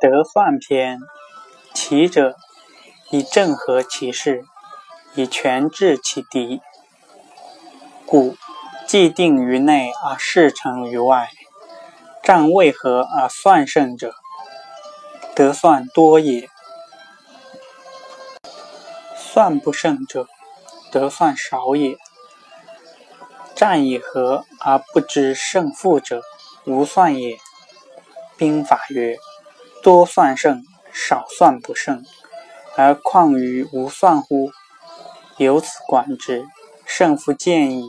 得算篇，其者，以正合其事，以权治其敌。故既定于内而事成于外。战为何而算胜者？得算多也。算不胜者，得算少也。战以和而不知胜负者，无算也。兵法曰：多算胜，少算不胜，而况于无算乎？由此观之，胜负见矣。